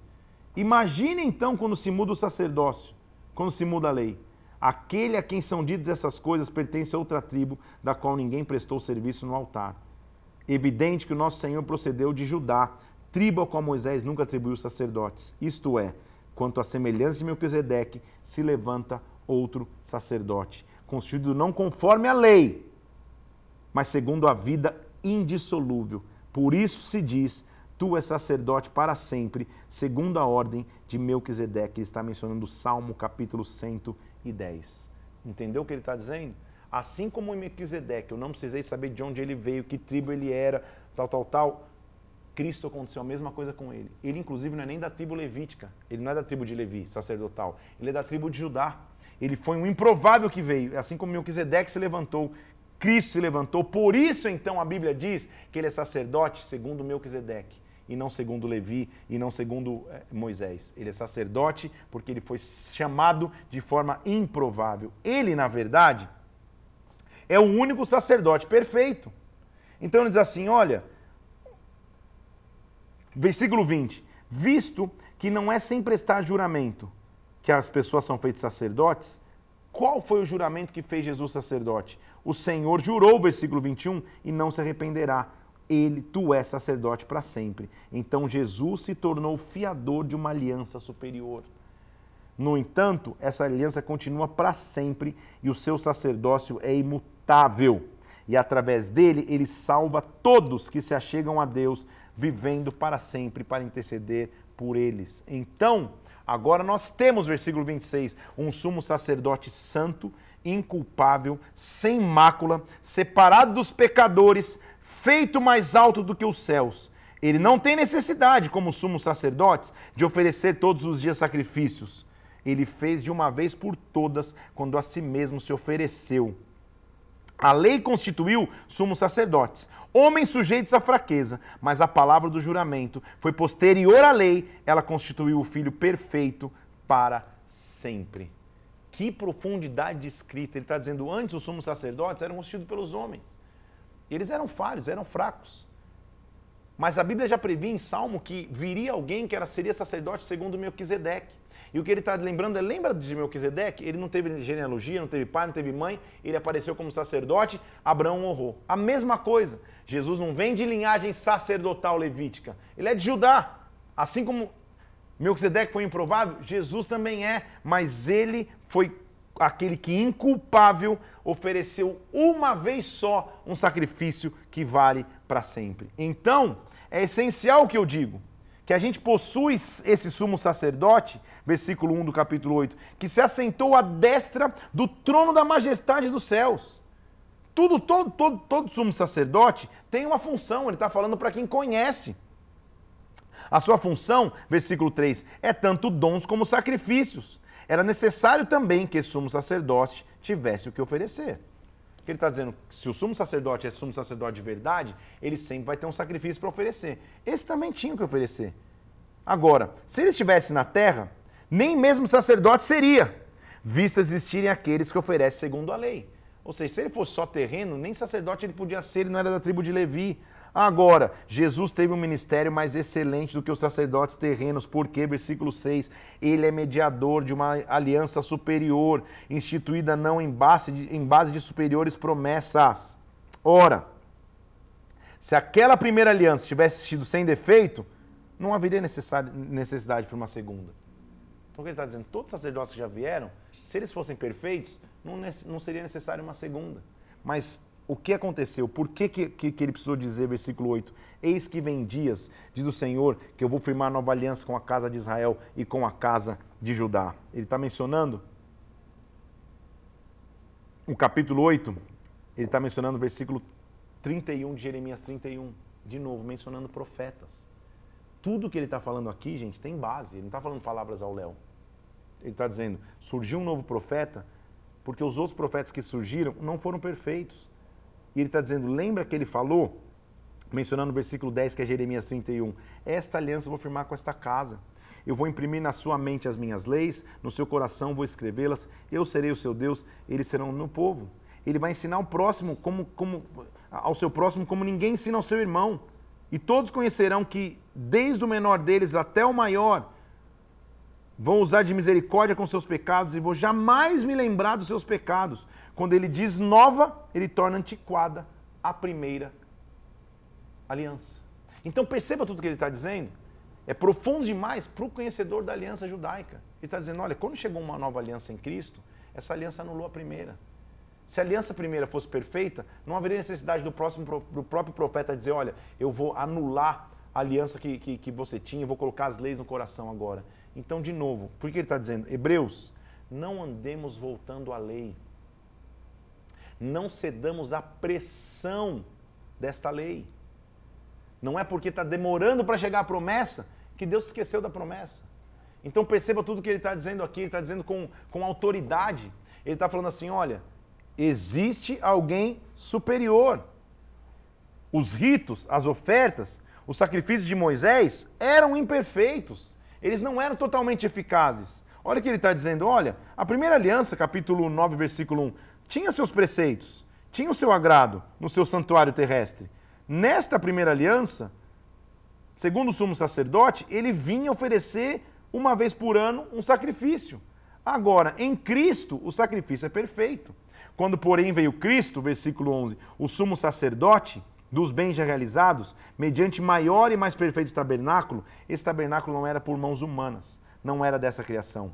Speaker 1: imagine então quando se muda o sacerdócio, quando se muda a lei. Aquele a quem são ditas essas coisas pertence a outra tribo, da qual ninguém prestou serviço no altar. Evidente que o nosso Senhor procedeu de Judá, tribo a qual Moisés nunca atribuiu sacerdotes. Isto é, quanto à semelhança de Melquisedeque, se levanta outro sacerdote, constituído não conforme a lei, mas segundo a vida indissolúvel. Por isso se diz: Tu és sacerdote para sempre, segundo a ordem de Melquisedeque. Ele está mencionando o Salmo capítulo 110. Entendeu o que ele está dizendo? Assim como em Melquisedeque, eu não precisei saber de onde ele veio, que tribo ele era, tal, tal, tal. Cristo aconteceu a mesma coisa com ele. Ele, inclusive, não é nem da tribo levítica. Ele não é da tribo de Levi, sacerdotal. Ele é da tribo de Judá. Ele foi um improvável que veio. Assim como Melquisedeque se levantou, Cristo se levantou. Por isso, então, a Bíblia diz que ele é sacerdote segundo Melquisedeque, e não segundo Levi, e não segundo eh, Moisés. Ele é sacerdote porque ele foi chamado de forma improvável. Ele, na verdade, é o único sacerdote perfeito. Então ele diz assim: olha, versículo 20: visto que não é sem prestar juramento que as pessoas são feitas sacerdotes, qual foi o juramento que fez Jesus sacerdote? O Senhor jurou, versículo 21, e não se arrependerá. Ele, tu és sacerdote para sempre. Então Jesus se tornou fiador de uma aliança superior. No entanto, essa aliança continua para sempre e o seu sacerdócio é imutável. E através dele, ele salva todos que se achegam a Deus, vivendo para sempre para interceder por eles. Então, Agora nós temos, versículo 26, um sumo sacerdote santo, inculpável, sem mácula, separado dos pecadores, feito mais alto do que os céus. Ele não tem necessidade, como sumos sacerdotes, de oferecer todos os dias sacrifícios. Ele fez de uma vez por todas, quando a si mesmo se ofereceu. A lei constituiu sumos sacerdotes, homens sujeitos à fraqueza, mas a palavra do juramento foi posterior à lei, ela constituiu o filho perfeito para sempre. Que profundidade de escrita. Ele está dizendo, antes os sumos sacerdotes eram constituídos pelos homens. Eles eram falhos, eram fracos. Mas a Bíblia já previa em Salmo que viria alguém que era, seria sacerdote segundo Melquisedeque. E o que ele está lembrando é, lembra de Melquisedeque? Ele não teve genealogia, não teve pai, não teve mãe, ele apareceu como sacerdote, Abraão honrou. A mesma coisa, Jesus não vem de linhagem sacerdotal levítica, ele é de Judá. Assim como Melquisedeque foi improvável, Jesus também é, mas ele foi aquele que inculpável ofereceu uma vez só um sacrifício que vale para sempre. Então, é essencial o que eu digo que a gente possui esse sumo sacerdote, versículo 1 do capítulo 8, que se assentou à destra do trono da majestade dos céus. Tudo, todo, todo, todo sumo sacerdote tem uma função, ele está falando para quem conhece. A sua função, versículo 3, é tanto dons como sacrifícios. Era necessário também que esse sumo sacerdote tivesse o que oferecer. Ele está dizendo que se o sumo sacerdote é sumo sacerdote de verdade, ele sempre vai ter um sacrifício para oferecer. Esse também tinha que oferecer. Agora, se ele estivesse na terra, nem mesmo sacerdote seria, visto existirem aqueles que oferecem segundo a lei. Ou seja, se ele fosse só terreno, nem sacerdote ele podia ser, ele não era da tribo de Levi. Agora, Jesus teve um ministério mais excelente do que os sacerdotes terrenos, porque, versículo 6, ele é mediador de uma aliança superior, instituída não em base de, em base de superiores promessas. Ora, se aquela primeira aliança tivesse sido sem defeito, não haveria necessidade para uma segunda. Então, o que ele está dizendo? Todos os sacerdotes que já vieram, se eles fossem perfeitos, não, não seria necessário uma segunda. Mas o que aconteceu? Por que, que, que, ele precisou dizer, versículo 8? Eis que vem dias, diz o Senhor, que eu vou firmar nova aliança com a casa de Israel e com a casa de Judá. Ele está mencionando o capítulo 8, ele está mencionando o versículo 31 de Jeremias 31, de novo, mencionando profetas. Tudo que ele está falando aqui, gente, tem base. Ele não está falando palavras ao léu. Ele está dizendo, surgiu um novo profeta, porque os outros profetas que surgiram não foram perfeitos. E ele está dizendo: lembra que ele falou, mencionando o versículo 10, que é Jeremias 31, esta aliança eu vou firmar com esta casa. Eu vou imprimir na sua mente as minhas leis, no seu coração vou escrevê-las, eu serei o seu Deus, eles serão o meu povo. Ele vai ensinar ao próximo como, como ao seu próximo como ninguém ensina ao seu irmão. E todos conhecerão que, desde o menor deles até o maior, vão usar de misericórdia com seus pecados e vou jamais me lembrar dos seus pecados. Quando ele diz nova, ele torna antiquada a primeira aliança. Então perceba tudo que ele está dizendo. É profundo demais para o conhecedor da aliança judaica. Ele está dizendo: olha, quando chegou uma nova aliança em Cristo, essa aliança anulou a primeira. Se a aliança primeira fosse perfeita, não haveria necessidade do, próximo, do próprio profeta dizer: olha, eu vou anular a aliança que, que, que você tinha, eu vou colocar as leis no coração agora. Então, de novo, por que ele está dizendo? Hebreus, não andemos voltando à lei não cedamos à pressão desta lei. Não é porque está demorando para chegar a promessa que Deus esqueceu da promessa. Então perceba tudo que ele está dizendo aqui, ele está dizendo com, com autoridade. Ele está falando assim: olha, existe alguém superior. Os ritos, as ofertas, os sacrifícios de Moisés eram imperfeitos. Eles não eram totalmente eficazes. Olha o que ele está dizendo: olha, a primeira aliança, capítulo 9, versículo 1, tinha seus preceitos, tinha o seu agrado no seu santuário terrestre. Nesta primeira aliança, segundo o sumo sacerdote, ele vinha oferecer uma vez por ano um sacrifício. Agora, em Cristo, o sacrifício é perfeito. Quando, porém, veio Cristo, versículo 11, o sumo sacerdote dos bens já realizados, mediante maior e mais perfeito tabernáculo, esse tabernáculo não era por mãos humanas, não era dessa criação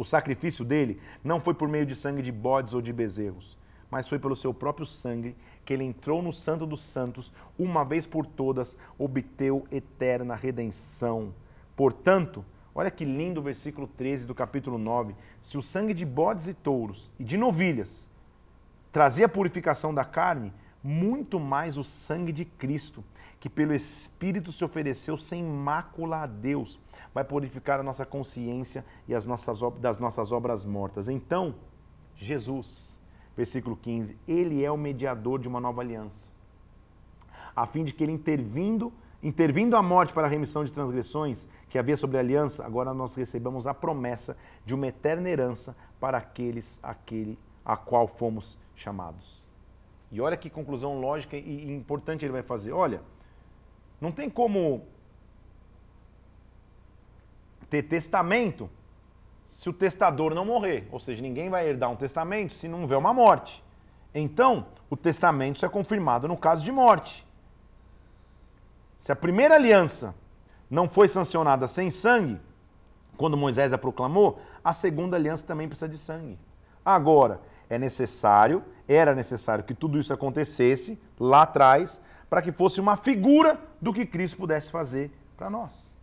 Speaker 1: o sacrifício dele não foi por meio de sangue de bodes ou de bezerros, mas foi pelo seu próprio sangue que ele entrou no Santo dos Santos, uma vez por todas, obteu eterna redenção. Portanto, olha que lindo o versículo 13 do capítulo 9. Se o sangue de bodes e touros e de novilhas trazia a purificação da carne, muito mais o sangue de Cristo, que pelo Espírito se ofereceu sem mácula a Deus vai purificar a nossa consciência e as nossas, das nossas obras mortas. Então, Jesus, versículo 15, ele é o mediador de uma nova aliança, a fim de que ele intervindo, intervindo a morte para a remissão de transgressões que havia sobre a aliança, agora nós recebamos a promessa de uma eterna herança para aqueles aquele a qual fomos chamados. E olha que conclusão lógica e importante ele vai fazer. Olha, não tem como ter testamento se o testador não morrer. Ou seja, ninguém vai herdar um testamento se não houver uma morte. Então, o testamento só é confirmado no caso de morte. Se a primeira aliança não foi sancionada sem sangue, quando Moisés a proclamou, a segunda aliança também precisa de sangue. Agora, é necessário, era necessário que tudo isso acontecesse lá atrás, para que fosse uma figura do que Cristo pudesse fazer para nós.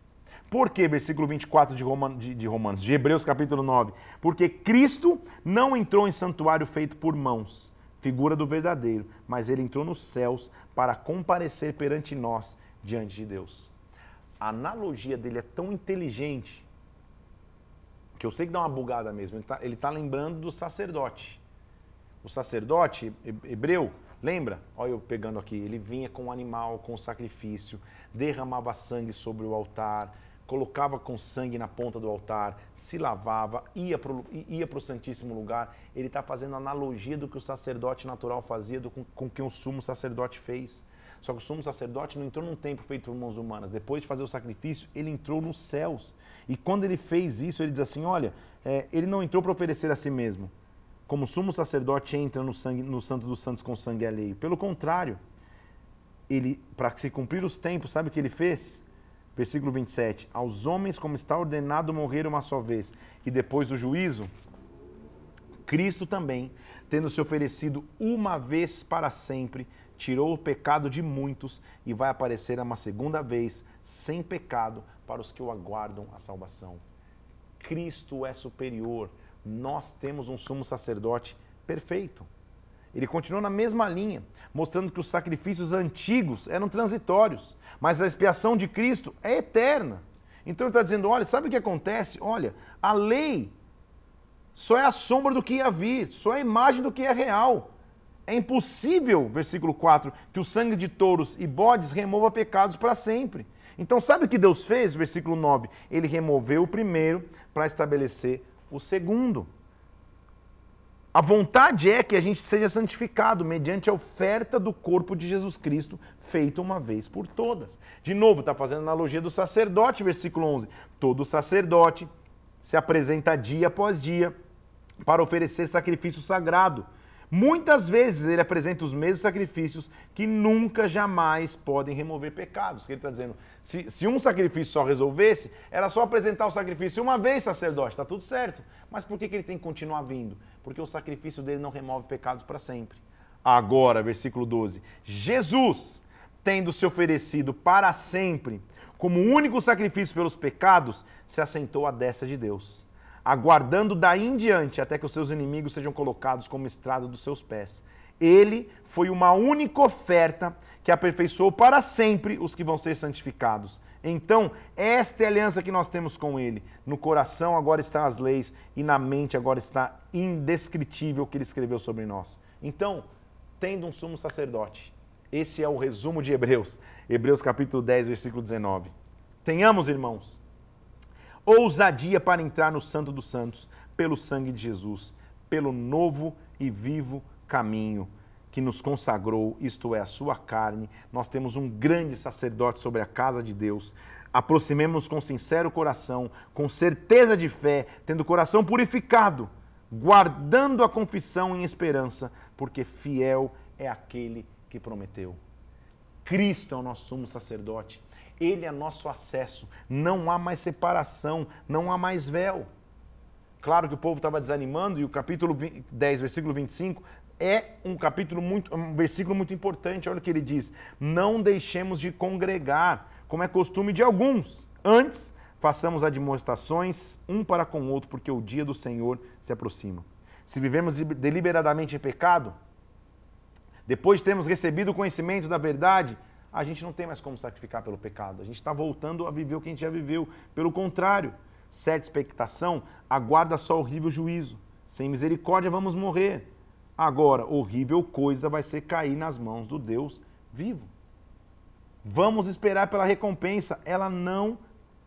Speaker 1: Por que, versículo 24 de, Roman, de, de Romanos, de Hebreus capítulo 9? Porque Cristo não entrou em santuário feito por mãos, figura do verdadeiro, mas ele entrou nos céus para comparecer perante nós diante de Deus. A analogia dele é tão inteligente que eu sei que dá uma bugada mesmo. Ele está tá lembrando do sacerdote. O sacerdote hebreu, lembra? Olha eu pegando aqui. Ele vinha com o animal, com o sacrifício, derramava sangue sobre o altar, colocava com sangue na ponta do altar, se lavava, ia para o ia Santíssimo Lugar. Ele está fazendo analogia do que o sacerdote natural fazia, do, com, com que o sumo sacerdote fez. Só que o sumo sacerdote não entrou num templo feito por mãos humanas. Depois de fazer o sacrifício, ele entrou nos céus. E quando ele fez isso, ele diz assim: olha, é, ele não entrou para oferecer a si mesmo. Como sumo sacerdote entra no, sangue, no Santo dos Santos com sangue alheio. Pelo contrário, ele, para se cumprir os tempos, sabe o que ele fez? Versículo 27. Aos homens, como está ordenado morrer uma só vez, e depois do juízo, Cristo também, tendo se oferecido uma vez para sempre, tirou o pecado de muitos e vai aparecer uma segunda vez, sem pecado, para os que o aguardam a salvação. Cristo é superior. Nós temos um sumo sacerdote perfeito. Ele continua na mesma linha, mostrando que os sacrifícios antigos eram transitórios, mas a expiação de Cristo é eterna. Então ele está dizendo: olha, sabe o que acontece? Olha, a lei só é a sombra do que ia vir, só é a imagem do que é real. É impossível, versículo 4, que o sangue de touros e bodes remova pecados para sempre. Então, sabe o que Deus fez? Versículo 9: Ele removeu o primeiro para estabelecer o segundo. A vontade é que a gente seja santificado mediante a oferta do corpo de Jesus Cristo, feita uma vez por todas. De novo, está fazendo analogia do sacerdote, versículo 11. Todo sacerdote se apresenta dia após dia para oferecer sacrifício sagrado Muitas vezes ele apresenta os mesmos sacrifícios que nunca, jamais podem remover pecados. Ele está dizendo, se, se, um sacrifício só resolvesse, era só apresentar o sacrifício uma vez, sacerdote, está tudo certo. Mas por que, que ele tem que continuar vindo? Porque o sacrifício dele não remove pecados para sempre. Agora, versículo 12: Jesus, tendo se oferecido para sempre como único sacrifício pelos pecados, se assentou à destra de Deus aguardando daí em diante até que os seus inimigos sejam colocados como estrada dos seus pés. Ele foi uma única oferta que aperfeiçoou para sempre os que vão ser santificados. Então, esta é a aliança que nós temos com Ele. No coração agora estão as leis e na mente agora está indescritível o que Ele escreveu sobre nós. Então, tendo um sumo sacerdote, esse é o resumo de Hebreus. Hebreus capítulo 10, versículo 19. Tenhamos, irmãos, ousadia para entrar no Santo dos Santos pelo sangue de Jesus, pelo novo e vivo caminho que nos consagrou, isto é, a sua carne. Nós temos um grande sacerdote sobre a casa de Deus. Aproximemos-nos com sincero coração, com certeza de fé, tendo o coração purificado, guardando a confissão em esperança, porque fiel é aquele que prometeu. Cristo é o nosso sumo sacerdote. Ele é nosso acesso. Não há mais separação, não há mais véu. Claro que o povo estava desanimando e o capítulo 10, versículo 25 é um capítulo muito, um versículo muito importante. Olha o que ele diz: "Não deixemos de congregar, como é costume de alguns. Antes, façamos admoestações um para com o outro, porque o dia do Senhor se aproxima. Se vivemos deliberadamente em pecado, depois de termos recebido o conhecimento da verdade, a gente não tem mais como sacrificar pelo pecado. A gente está voltando a viver o que a gente já viveu. Pelo contrário, certa expectação aguarda só horrível juízo. Sem misericórdia vamos morrer. Agora, horrível coisa vai ser cair nas mãos do Deus vivo. Vamos esperar pela recompensa, ela não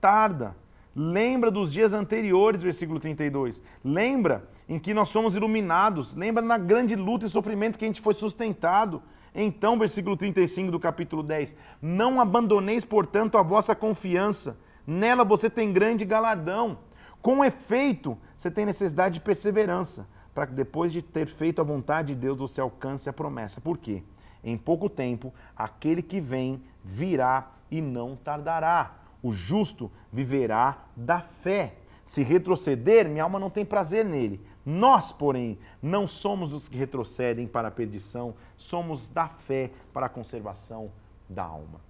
Speaker 1: tarda. Lembra dos dias anteriores, versículo 32. Lembra em que nós fomos iluminados. Lembra na grande luta e sofrimento que a gente foi sustentado. Então, versículo 35 do capítulo 10: Não abandoneis, portanto, a vossa confiança, nela você tem grande galardão. Com efeito, você tem necessidade de perseverança, para que depois de ter feito a vontade de Deus, você alcance a promessa. Por quê? Em pouco tempo, aquele que vem virá e não tardará. O justo viverá da fé. Se retroceder, minha alma não tem prazer nele. Nós, porém, não somos dos que retrocedem para a perdição, somos da fé para a conservação da alma.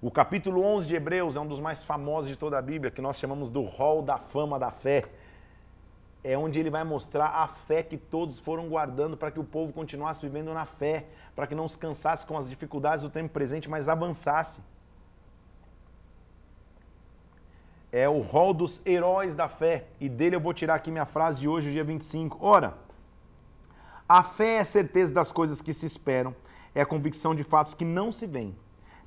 Speaker 1: O capítulo 11 de Hebreus é um dos mais famosos de toda a Bíblia, que nós chamamos do Hall da Fama da Fé. É onde ele vai mostrar a fé que todos foram guardando para que o povo continuasse vivendo na fé, para que não se cansasse com as dificuldades do tempo presente, mas avançasse. É o rol dos heróis da fé. E dele eu vou tirar aqui minha frase de hoje, dia 25. Ora, a fé é a certeza das coisas que se esperam, é a convicção de fatos que não se veem.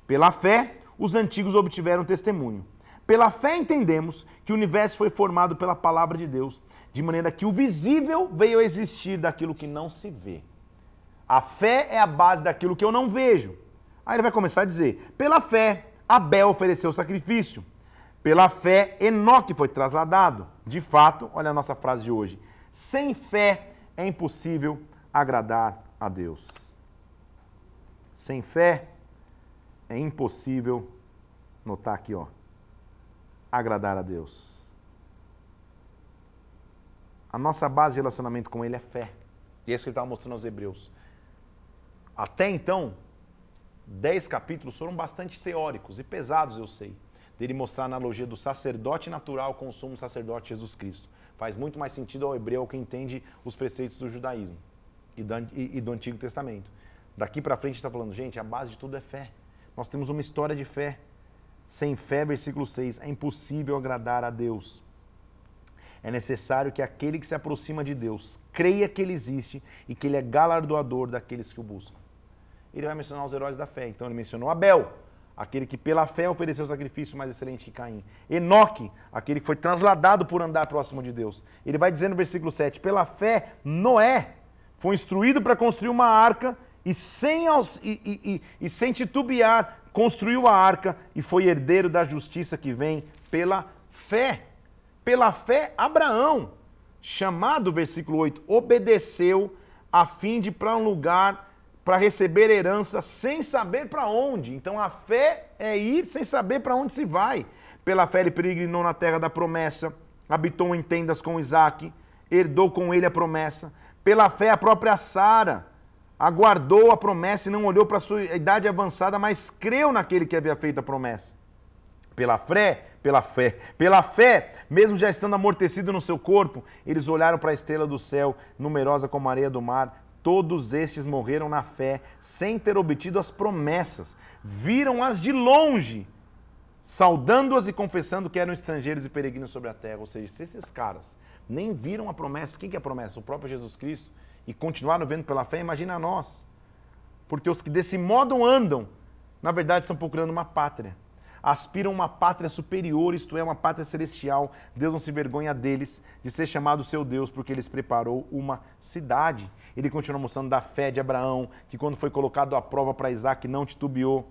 Speaker 1: Pela fé, os antigos obtiveram testemunho. Pela fé entendemos que o universo foi formado pela palavra de Deus, de maneira que o visível veio a existir daquilo que não se vê. A fé é a base daquilo que eu não vejo. Aí ele vai começar a dizer: pela fé, Abel ofereceu sacrifício. Pela fé, Enoque foi trasladado. De fato, olha a nossa frase de hoje: sem fé é impossível agradar a Deus. Sem fé é impossível, notar aqui, ó, agradar a Deus. A nossa base de relacionamento com Ele é fé. E é isso que ele estava mostrando aos Hebreus. Até então, dez capítulos foram bastante teóricos e pesados, eu sei. Dele mostrar a analogia do sacerdote natural com o sumo sacerdote Jesus Cristo. Faz muito mais sentido ao hebreu que entende os preceitos do judaísmo e do, Antigo Testamento. Daqui para frente está falando, gente, a base de tudo é fé. Nós temos uma história de fé. Sem fé, versículo 6, é impossível agradar a Deus. É necessário que aquele que se aproxima de Deus creia que ele existe e que ele é galardoador daqueles que o buscam. Ele vai mencionar os heróis da fé. Então ele mencionou Abel, aquele que pela fé ofereceu o sacrifício mais excelente que Caim. Enoque, aquele que foi transladado por andar próximo de Deus. Ele vai dizer no versículo 7, pela fé, Noé foi instruído para construir uma arca e sem, e, e, e, sem titubear construiu a arca e foi herdeiro da justiça que vem pela fé. Pela fé, Abraão, chamado, versículo 8, obedeceu a fim de para um lugar para receber herança sem saber para onde. Então a fé é ir sem saber para onde se vai. Pela fé ele peregrinou na terra da promessa, habitou em tendas com Isaac, herdou com ele a promessa. Pela fé a própria Sara aguardou a promessa e não olhou para sua idade avançada, mas creu naquele que havia feito a promessa. Pela fé, pela fé, pela fé, mesmo já estando amortecido no seu corpo, eles olharam para a estrela do céu, numerosa como a areia do mar. Todos estes morreram na fé, sem ter obtido as promessas. Viram-as de longe, saudando-as e confessando que eram estrangeiros e peregrinos sobre a terra. Ou seja, se esses caras nem viram a promessa, quem que é a promessa? O próprio Jesus Cristo e continuaram vendo pela fé, imagina nós. Porque os que desse modo andam, na verdade estão procurando uma pátria. Aspiram uma pátria superior, isto é, uma pátria celestial. Deus não se vergonha deles de ser chamado seu Deus, porque eles preparou uma cidade. Ele continua mostrando da fé de Abraão, que quando foi colocado à prova para Isaac, não titubeou.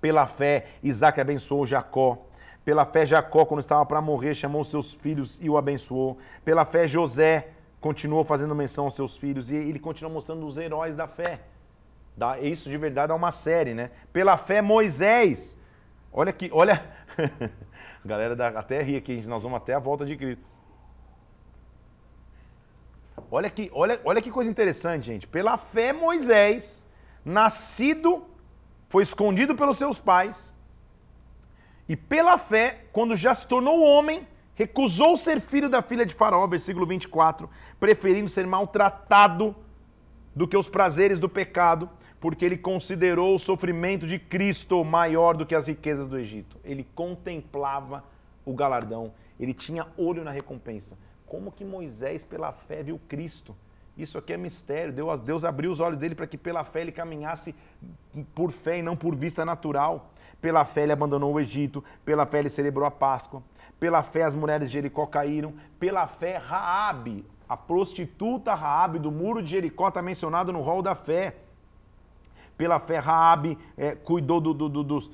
Speaker 1: Pela fé, Isaac abençoou Jacó. Pela fé, Jacó, quando estava para morrer, chamou seus filhos e o abençoou. Pela fé, José continuou fazendo menção aos seus filhos e ele continua mostrando os heróis da fé. Isso de verdade é uma série, né? Pela fé, Moisés. Olha aqui, olha. <laughs> a galera da, até ri aqui, nós vamos até a volta de Cristo. Olha que, olha, olha que coisa interessante, gente. Pela fé, Moisés, nascido, foi escondido pelos seus pais. E pela fé, quando já se tornou homem, recusou ser filho da filha de Faraó, versículo 24, preferindo ser maltratado do que os prazeres do pecado, porque ele considerou o sofrimento de Cristo maior do que as riquezas do Egito. Ele contemplava o galardão, ele tinha olho na recompensa. Como que Moisés, pela fé, viu Cristo? Isso aqui é mistério. Deus, Deus abriu os olhos dele para que pela fé ele caminhasse por fé e não por vista natural. Pela fé ele abandonou o Egito, pela fé ele celebrou a Páscoa, pela fé as mulheres de Jericó caíram. Pela fé Raabe, a prostituta Raabe do muro de Jericó está mencionado no rol da fé. Pela fé Raabe é, cuidou do, do, do, dos,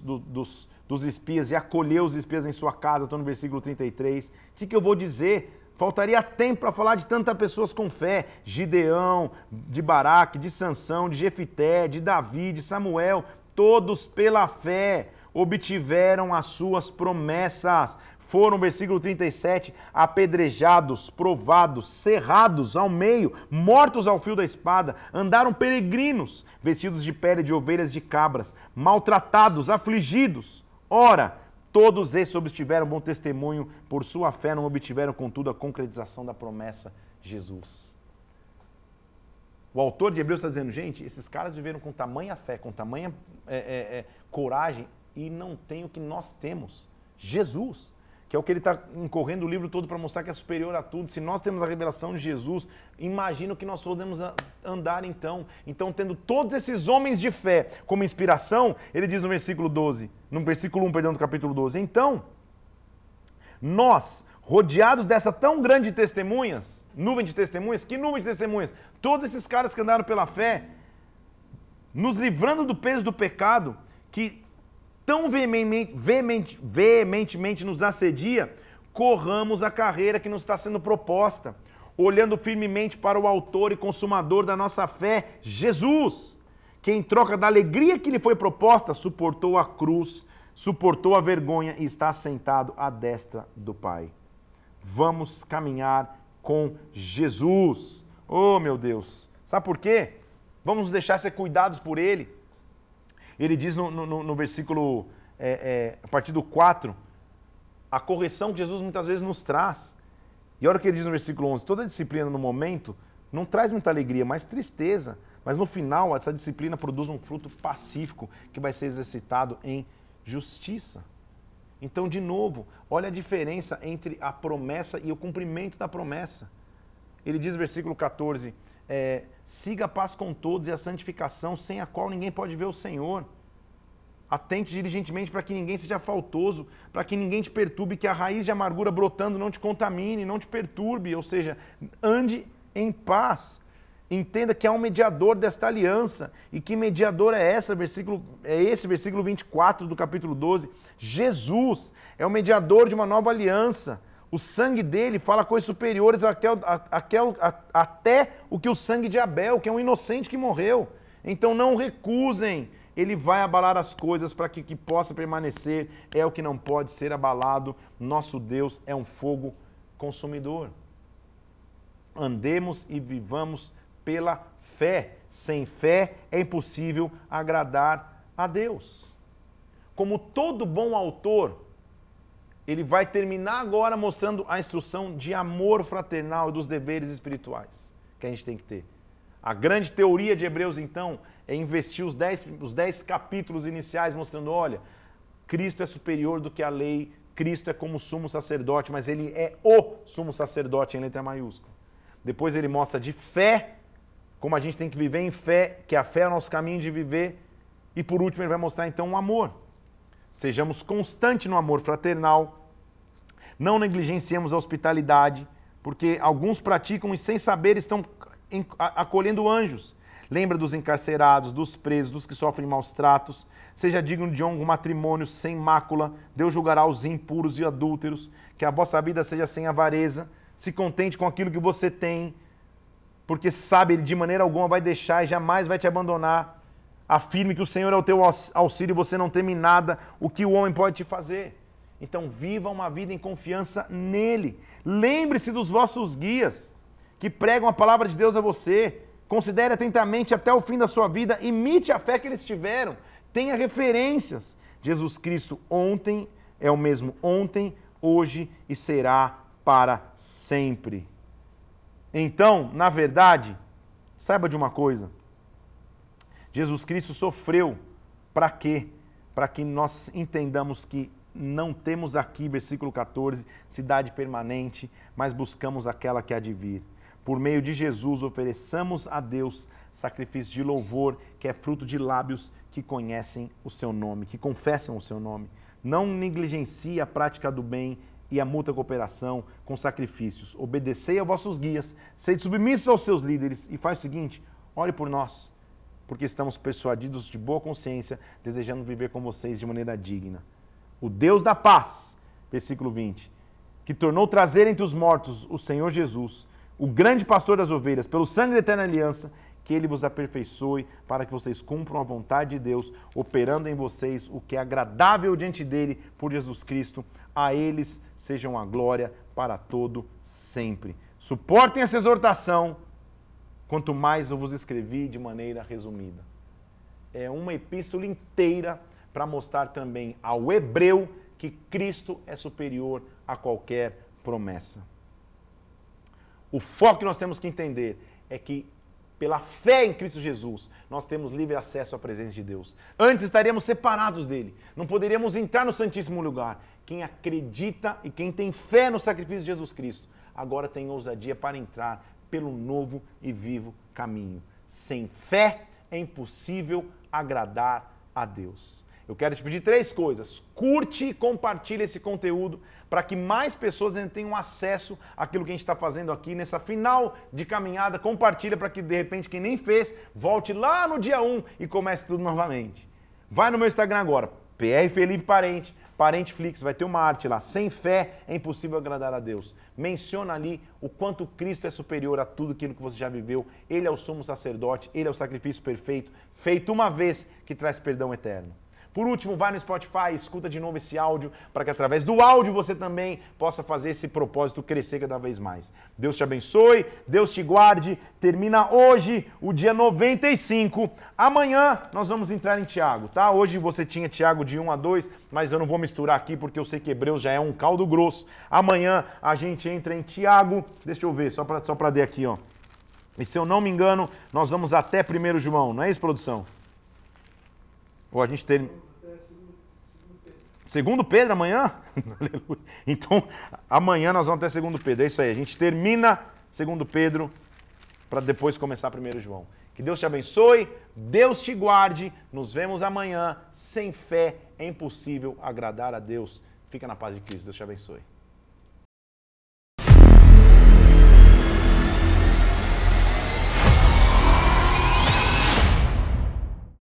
Speaker 1: dos, dos espias e acolheu os espias em sua casa. Estou no versículo 33. O que, que eu vou dizer? Faltaria tempo para falar de tantas pessoas com fé. Gideão, de Baraque, de Sansão, de Jefité, de Davi, de Samuel. Todos pela fé obtiveram as suas promessas. Foram, versículo 37, apedrejados, provados, cerrados ao meio, mortos ao fio da espada, andaram peregrinos, vestidos de pele de ovelhas de cabras, maltratados, afligidos. Ora, todos esses obtiveram bom testemunho, por sua fé não obtiveram, contudo, a concretização da promessa Jesus. O autor de Hebreus está dizendo, gente, esses caras viveram com tamanha fé, com tamanha é, é, é, coragem, e não tem o que nós temos: Jesus. Que é o que ele está incorrendo o livro todo para mostrar que é superior a tudo. Se nós temos a revelação de Jesus, imagina o que nós podemos andar então. Então, tendo todos esses homens de fé como inspiração, ele diz no versículo 12, no versículo 1, perdão, do capítulo 12. Então, nós, rodeados dessa tão grande testemunhas, nuvem de testemunhas, que nuvem de testemunhas? Todos esses caras que andaram pela fé, nos livrando do peso do pecado, que tão veemente, veemente, veementemente nos assedia, corramos a carreira que nos está sendo proposta, olhando firmemente para o autor e consumador da nossa fé, Jesus, que em troca da alegria que lhe foi proposta, suportou a cruz, suportou a vergonha e está sentado à destra do Pai. Vamos caminhar com Jesus. Oh, meu Deus. Sabe por quê? Vamos deixar ser cuidados por Ele. Ele diz no, no, no versículo, é, é, a partir do 4, a correção que Jesus muitas vezes nos traz. E olha o que ele diz no versículo 11: toda disciplina no momento não traz muita alegria, mas tristeza. Mas no final, essa disciplina produz um fruto pacífico que vai ser exercitado em justiça. Então, de novo, olha a diferença entre a promessa e o cumprimento da promessa. Ele diz versículo 14: é, siga a paz com todos e a santificação, sem a qual ninguém pode ver o Senhor. Atente diligentemente para que ninguém seja faltoso, para que ninguém te perturbe, que a raiz de amargura brotando não te contamine, não te perturbe, ou seja, ande em paz. Entenda que há um mediador desta aliança. E que mediador é essa? Versículo, é esse versículo 24 do capítulo 12. Jesus é o mediador de uma nova aliança. O sangue dele fala coisas superiores até, até o que o sangue de Abel, que é um inocente que morreu. Então não recusem. Ele vai abalar as coisas para que, que possa permanecer. É o que não pode ser abalado. Nosso Deus é um fogo consumidor. Andemos e vivamos pela fé. Sem fé é impossível agradar a Deus. Como todo bom autor, ele vai terminar agora mostrando a instrução de amor fraternal e dos deveres espirituais que a gente tem que ter. A grande teoria de Hebreus, então, é investir os dez, os dez capítulos iniciais mostrando: olha, Cristo é superior do que a lei, Cristo é como sumo sacerdote, mas ele é o sumo sacerdote em letra maiúscula. Depois ele mostra de fé, como a gente tem que viver em fé, que a fé é o nosso caminho de viver. E por último, ele vai mostrar então o amor. Sejamos constantes no amor fraternal. Não negligenciemos a hospitalidade, porque alguns praticam e sem saber estão acolhendo anjos. Lembra dos encarcerados, dos presos, dos que sofrem maus tratos. Seja digno de honra um matrimônio sem mácula. Deus julgará os impuros e adúlteros. Que a vossa vida seja sem avareza. Se contente com aquilo que você tem, porque sabe, Ele de maneira alguma vai deixar e jamais vai te abandonar. Afirme que o Senhor é o teu auxílio e você não teme nada, o que o homem pode te fazer. Então, viva uma vida em confiança nele. Lembre-se dos vossos guias que pregam a palavra de Deus a você. Considere atentamente até o fim da sua vida, imite a fé que eles tiveram. Tenha referências. Jesus Cristo ontem é o mesmo ontem, hoje e será para sempre. Então, na verdade, saiba de uma coisa: Jesus Cristo sofreu para quê? Para que nós entendamos que não temos aqui, versículo 14, cidade permanente, mas buscamos aquela que há de vir. Por meio de Jesus, ofereçamos a Deus sacrifício de louvor, que é fruto de lábios que conhecem o seu nome, que confessam o seu nome. Não negligencie a prática do bem e a mútua cooperação com sacrifícios. Obedecei a vossos guias, sede submissos aos seus líderes e faz o seguinte: ore por nós porque estamos persuadidos de boa consciência, desejando viver com vocês de maneira digna. O Deus da paz, versículo 20, que tornou trazer entre os mortos o Senhor Jesus, o grande pastor das ovelhas, pelo sangue da eterna aliança, que ele vos aperfeiçoe para que vocês cumpram a vontade de Deus, operando em vocês o que é agradável diante dele por Jesus Cristo. A eles sejam a glória para todo sempre. Suportem essa exortação quanto mais eu vos escrevi de maneira resumida. É uma epístola inteira para mostrar também ao hebreu que Cristo é superior a qualquer promessa. O foco que nós temos que entender é que pela fé em Cristo Jesus, nós temos livre acesso à presença de Deus. Antes estaríamos separados dele, não poderíamos entrar no Santíssimo Lugar. quem acredita e quem tem fé no sacrifício de Jesus Cristo, agora tem ousadia para entrar pelo novo e vivo caminho. Sem fé é impossível agradar a Deus. Eu quero te pedir três coisas. Curte e compartilhe esse conteúdo para que mais pessoas tenham acesso àquilo que a gente está fazendo aqui nessa final de caminhada. Compartilha para que de repente quem nem fez volte lá no dia 1 e comece tudo novamente. Vai no meu Instagram agora, PR Felipe Parente, Parente Flix, vai ter uma arte lá. Sem fé é impossível agradar a Deus. Menciona ali o quanto Cristo é superior a tudo aquilo que você já viveu. Ele é o sumo sacerdote, ele é o sacrifício perfeito, feito uma vez que traz perdão eterno. Por último, vai no Spotify, escuta de novo esse áudio, para que através do áudio você também possa fazer esse propósito crescer cada vez mais. Deus te abençoe, Deus te guarde. Termina hoje o dia 95. Amanhã nós vamos entrar em Tiago, tá? Hoje você tinha Tiago de 1 a 2, mas eu não vou misturar aqui porque eu sei que Hebreus já é um caldo grosso. Amanhã a gente entra em Tiago, deixa eu ver, só para só para aqui, ó. E se eu não me engano, nós vamos até 1 João, não é isso, produção? Ou a gente tem. Segundo Pedro amanhã? <laughs> então, amanhã nós vamos até segundo Pedro. É isso aí. A gente termina segundo Pedro para depois começar primeiro João. Que Deus te abençoe, Deus te guarde. Nos vemos amanhã. Sem fé é impossível agradar a Deus. Fica na paz de Cristo. Deus te abençoe.